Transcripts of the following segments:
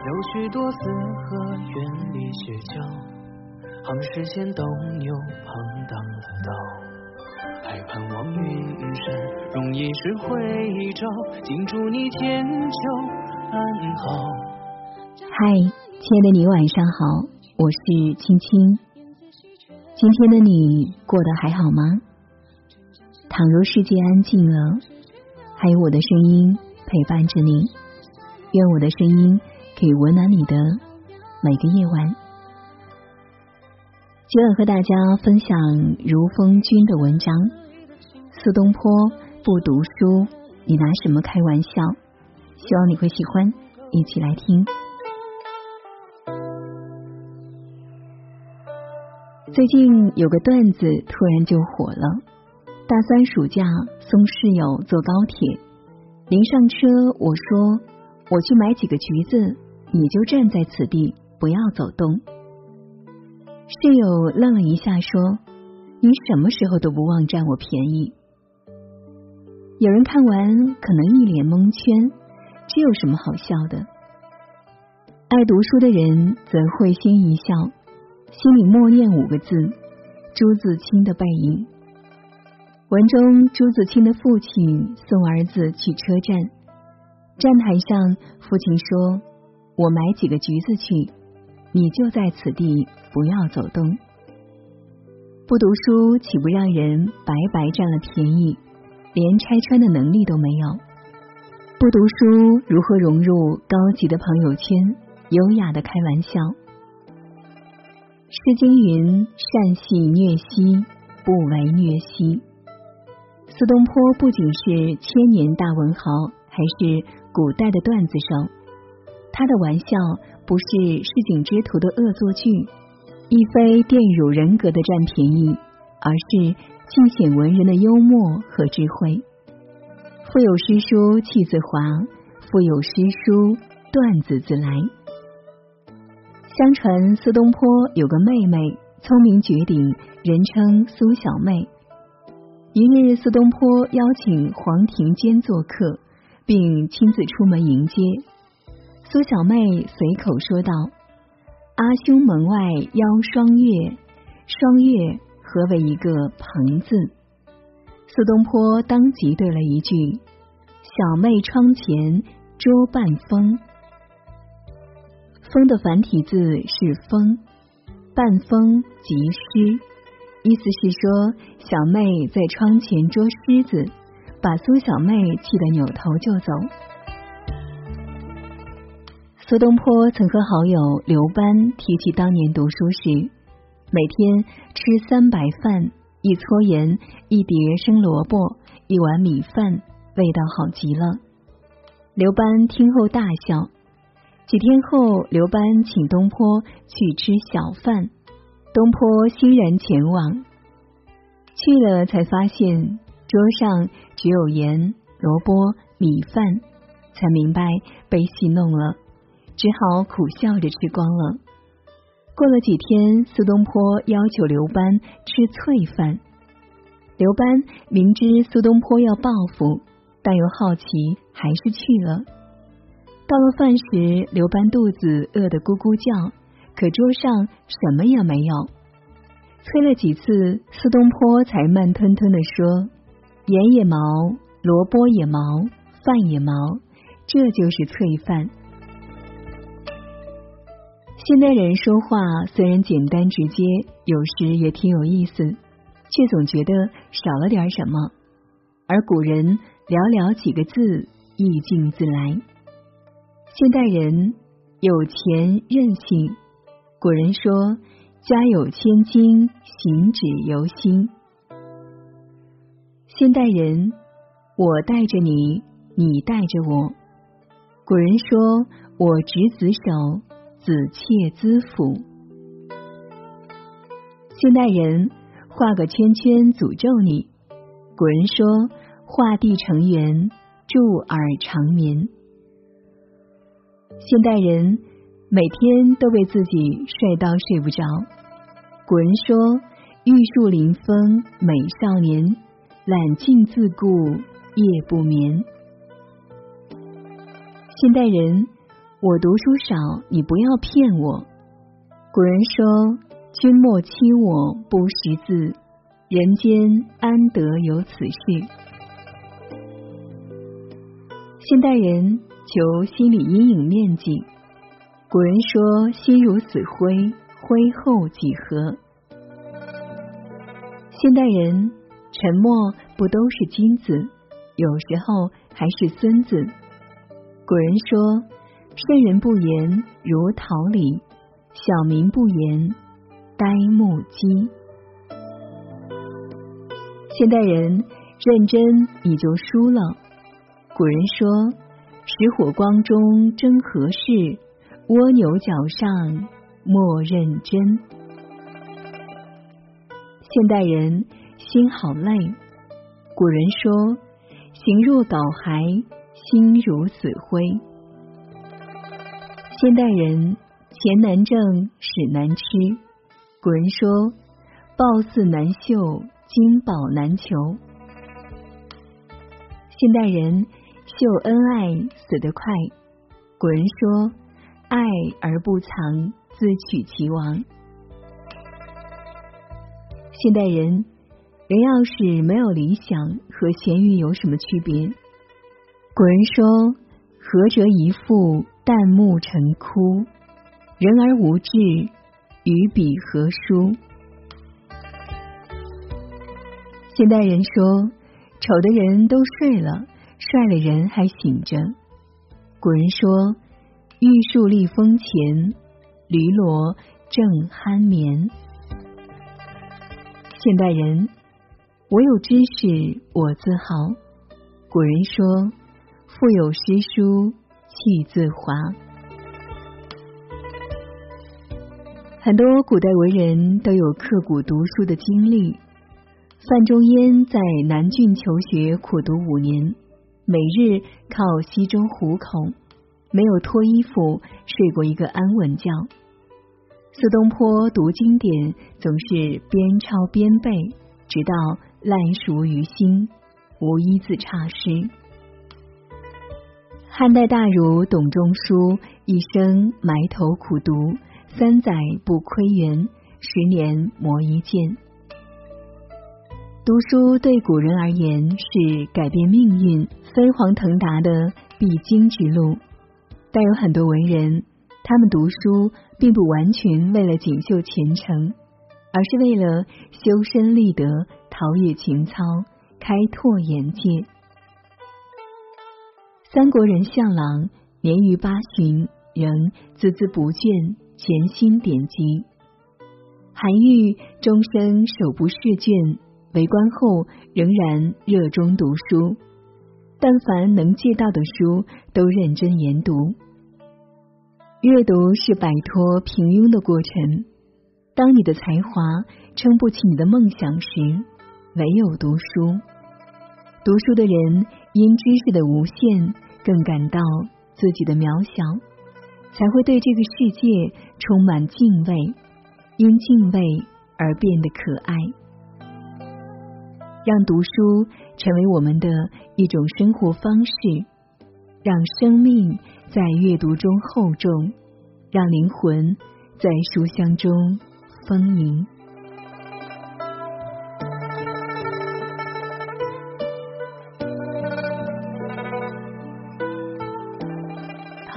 有许多四合院里雪橇，航时线都牛旁挡了道，还盼望云山容易时回照，敬祝你千秋安好。嗨，亲爱的你，晚上好，我是青青。今天的你过得还好吗？倘若世界安静了，还有我的声音陪伴着你，愿我的声音。可以温暖你的每个夜晚。今晚和大家分享如风君的文章。苏东坡不读书，你拿什么开玩笑？希望你会喜欢，一起来听。最近有个段子突然就火了。大三暑假送室友坐高铁，临上车我说我去买几个橘子。你就站在此地，不要走动。室友愣了一下，说：“你什么时候都不忘占我便宜。”有人看完可能一脸蒙圈，这有什么好笑的？爱读书的人则会心一笑，心里默念五个字：“朱自清的背影。”文中朱自清的父亲送儿子去车站，站台上，父亲说。我买几个橘子去，你就在此地，不要走动。不读书岂不让人白白占了便宜，连拆穿的能力都没有？不读书如何融入高级的朋友圈，优雅的开玩笑？诗经云：善戏虐兮，不为虐兮。苏东坡不仅是千年大文豪，还是古代的段子手。他的玩笑不是市井之徒的恶作剧，亦非玷辱人格的占便宜，而是尽显文人的幽默和智慧。腹有诗书气自华，腹有诗书段子自来。相传苏东坡有个妹妹，聪明绝顶，人称苏小妹。一日，苏东坡邀请黄庭坚做客，并亲自出门迎接。苏小妹随口说道：“阿兄门外邀双月，双月何为一个朋字？”苏东坡当即对了一句：“小妹窗前捉半风。”风的繁体字是风，半风即诗，意思是说小妹在窗前捉狮子，把苏小妹气得扭头就走。苏东坡曾和好友刘班提起当年读书时，每天吃三白饭，一撮盐，一碟生萝卜，一碗米饭，味道好极了。刘班听后大笑。几天后，刘班请东坡去吃小饭，东坡欣然前往。去了才发现桌上只有盐、萝卜、米饭，才明白被戏弄了。只好苦笑着吃光了。过了几天，苏东坡要求刘班吃脆饭。刘班明知苏东坡要报复，但又好奇，还是去了。到了饭时，刘班肚子饿得咕咕叫，可桌上什么也没有。催了几次，苏东坡才慢吞吞的说：“盐也毛，萝卜也毛，饭也毛，这就是脆饭。”现代人说话虽然简单直接，有时也挺有意思，却总觉得少了点什么。而古人寥寥几个字，意境自来。现代人有钱任性，古人说家有千金，行止由心。现代人我带着你，你带着我。古人说我执子手。子妾资府，现代人画个圈圈诅咒你。古人说画地成圆，祝耳长眠。现代人每天都为自己帅到睡不着。古人说玉树临风美少年，揽镜自顾夜不眠。现代人。我读书少，你不要骗我。古人说：“君莫欺我不识字，人间安得有此事？”现代人求心理阴影面积。古人说：“心如死灰，灰后几何？”现代人沉默不都是金子，有时候还是孙子。古人说：“圣人不言如桃李，小民不言呆木鸡。”现代人认真你就输了。古人说：“石火光中争何事？蜗牛角上莫认真。”现代人心好累。古人说：“形若槁骸，心如死灰。”现代人钱难挣，屎难吃。古人说：“褒姒难绣，金宝难求。”现代人秀恩爱死得快。古人说：“爱而不藏，自取其亡。”现代人，人要是没有理想，和咸鱼有什么区别？古人说：“合折一副，旦暮成枯；人而无志，与彼何殊？”现代人说：“丑的人都睡了，帅的人还醒着。”古人说：“玉树立风前，驴骡正酣眠。”现代人，我有知识我自豪。古人说：“腹有诗书气自华。”很多古代文人都有刻苦读书的经历。范仲淹在南郡求学，苦读五年，每日靠溪中糊口，没有脱衣服睡过一个安稳觉。苏东坡读经典总是边抄边背，直到烂熟于心，无一字差失。汉代大儒董仲舒一生埋头苦读，三载不窥园，十年磨一剑。读书对古人而言是改变命运、飞黄腾达的必经之路，但有很多文人。他们读书并不完全为了锦绣前程，而是为了修身立德、陶冶情操、开拓眼界。三国人向朗年逾八旬，仍孜孜不倦，潜心典籍；韩愈终生手不释卷，为官后仍然热衷读书，但凡能借到的书，都认真研读。阅读是摆脱平庸的过程。当你的才华撑不起你的梦想时，唯有读书。读书的人因知识的无限，更感到自己的渺小，才会对这个世界充满敬畏，因敬畏而变得可爱。让读书成为我们的一种生活方式，让生命。在阅读中厚重，让灵魂在书香中丰盈。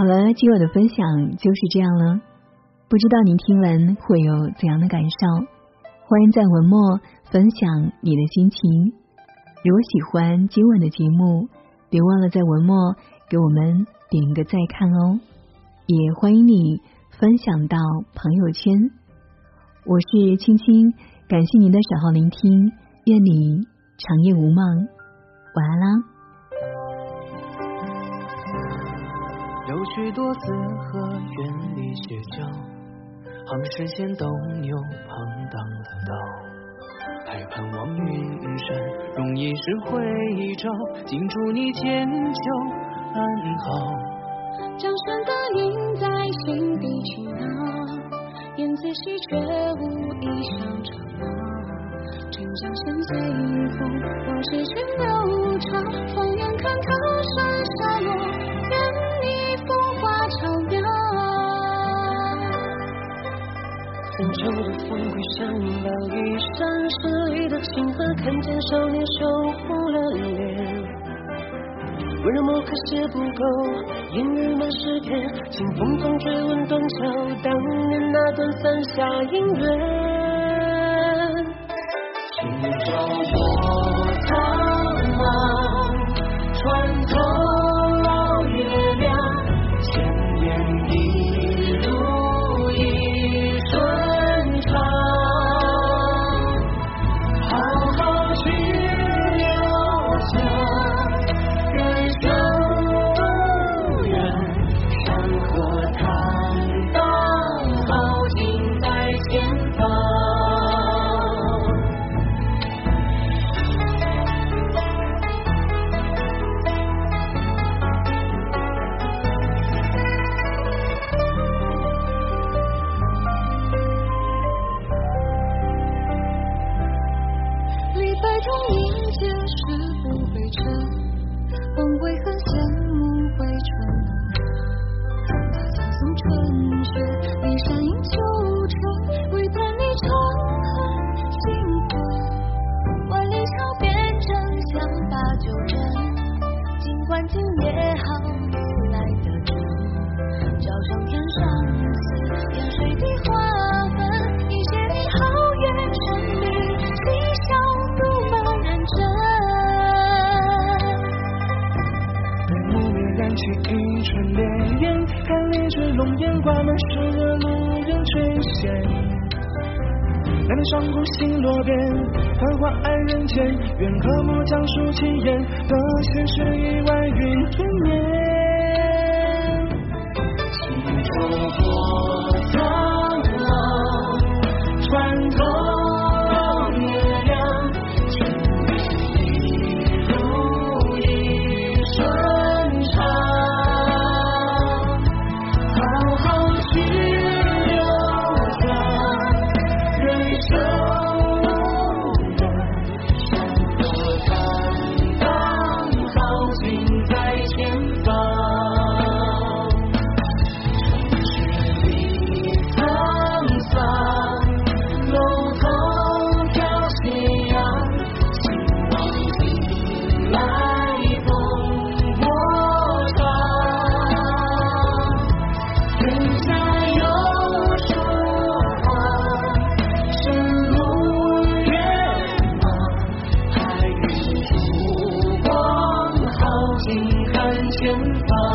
好了，今晚的分享就是这样了。不知道您听完会有怎样的感受？欢迎在文末分享你的心情。如果喜欢今晚的节目，别忘了在文末给我们。点一个再看哦，也欢迎你分享到朋友圈。我是青青，感谢您的守候聆听，愿你长夜无梦，晚安啦。许多四合院里歇脚，横视线斗牛旁当了道，还盼望云山容易时回照，尽祝你千秋。安好，江山的印在心底去闹，燕子戏却无意上长毛。沉江声随风，往事去流长。放眼看桃山下落，花朝阳，深秋的风归乡道一山，十里的情河看见少年羞红了脸。温柔墨客写不够，烟雨满诗篇，清风中追问断桥，当年那段伞下姻缘。起一串烈焰，看烈日龙颜挂满诗人路人垂涎。那年上古星落边，繁华爱人间。愿和睦讲述奇言，得现实亿万云吞灭。远方